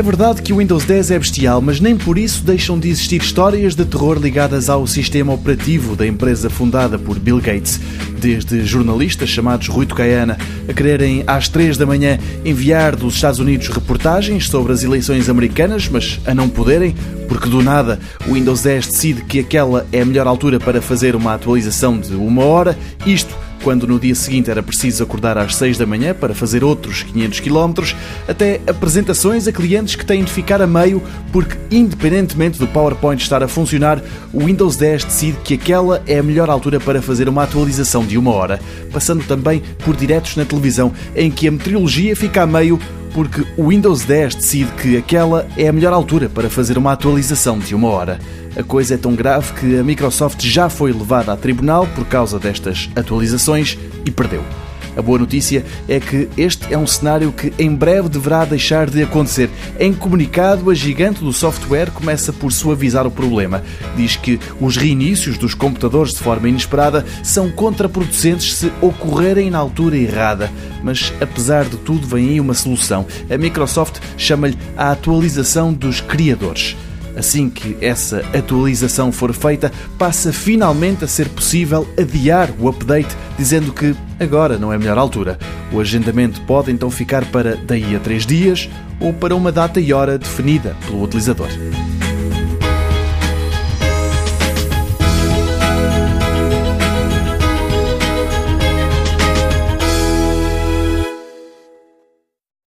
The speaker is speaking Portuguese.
É verdade que o Windows 10 é bestial, mas nem por isso deixam de existir histórias de terror ligadas ao sistema operativo da empresa fundada por Bill Gates. Desde jornalistas chamados Rui Tocaiana a quererem às 3 da manhã enviar dos Estados Unidos reportagens sobre as eleições americanas, mas a não poderem, porque do nada o Windows 10 decide que aquela é a melhor altura para fazer uma atualização de uma hora, isto quando no dia seguinte era preciso acordar às 6 da manhã para fazer outros 500 km, até apresentações a clientes que têm de ficar a meio porque, independentemente do PowerPoint estar a funcionar, o Windows 10 decide que aquela é a melhor altura para fazer uma atualização de uma hora, passando também por diretos na televisão em que a meteorologia fica a meio porque o Windows 10 decide que aquela é a melhor altura para fazer uma atualização de uma hora. A coisa é tão grave que a Microsoft já foi levada a tribunal por causa destas atualizações e perdeu. A boa notícia é que este é um cenário que em breve deverá deixar de acontecer. Em comunicado, a gigante do software começa por suavizar o problema. Diz que os reinícios dos computadores de forma inesperada são contraproducentes se ocorrerem na altura errada. Mas, apesar de tudo, vem aí uma solução. A Microsoft chama-lhe a atualização dos criadores. Assim que essa atualização for feita, passa finalmente a ser possível adiar o update, dizendo que agora não é a melhor altura. O agendamento pode então ficar para daí a três dias ou para uma data e hora definida pelo utilizador.